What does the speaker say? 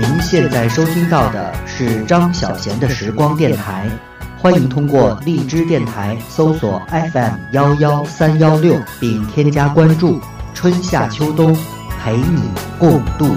您现在收听到的是张小贤的时光电台，欢迎通过荔枝电台搜索 FM 幺幺三幺六并添加关注，春夏秋冬陪你共度。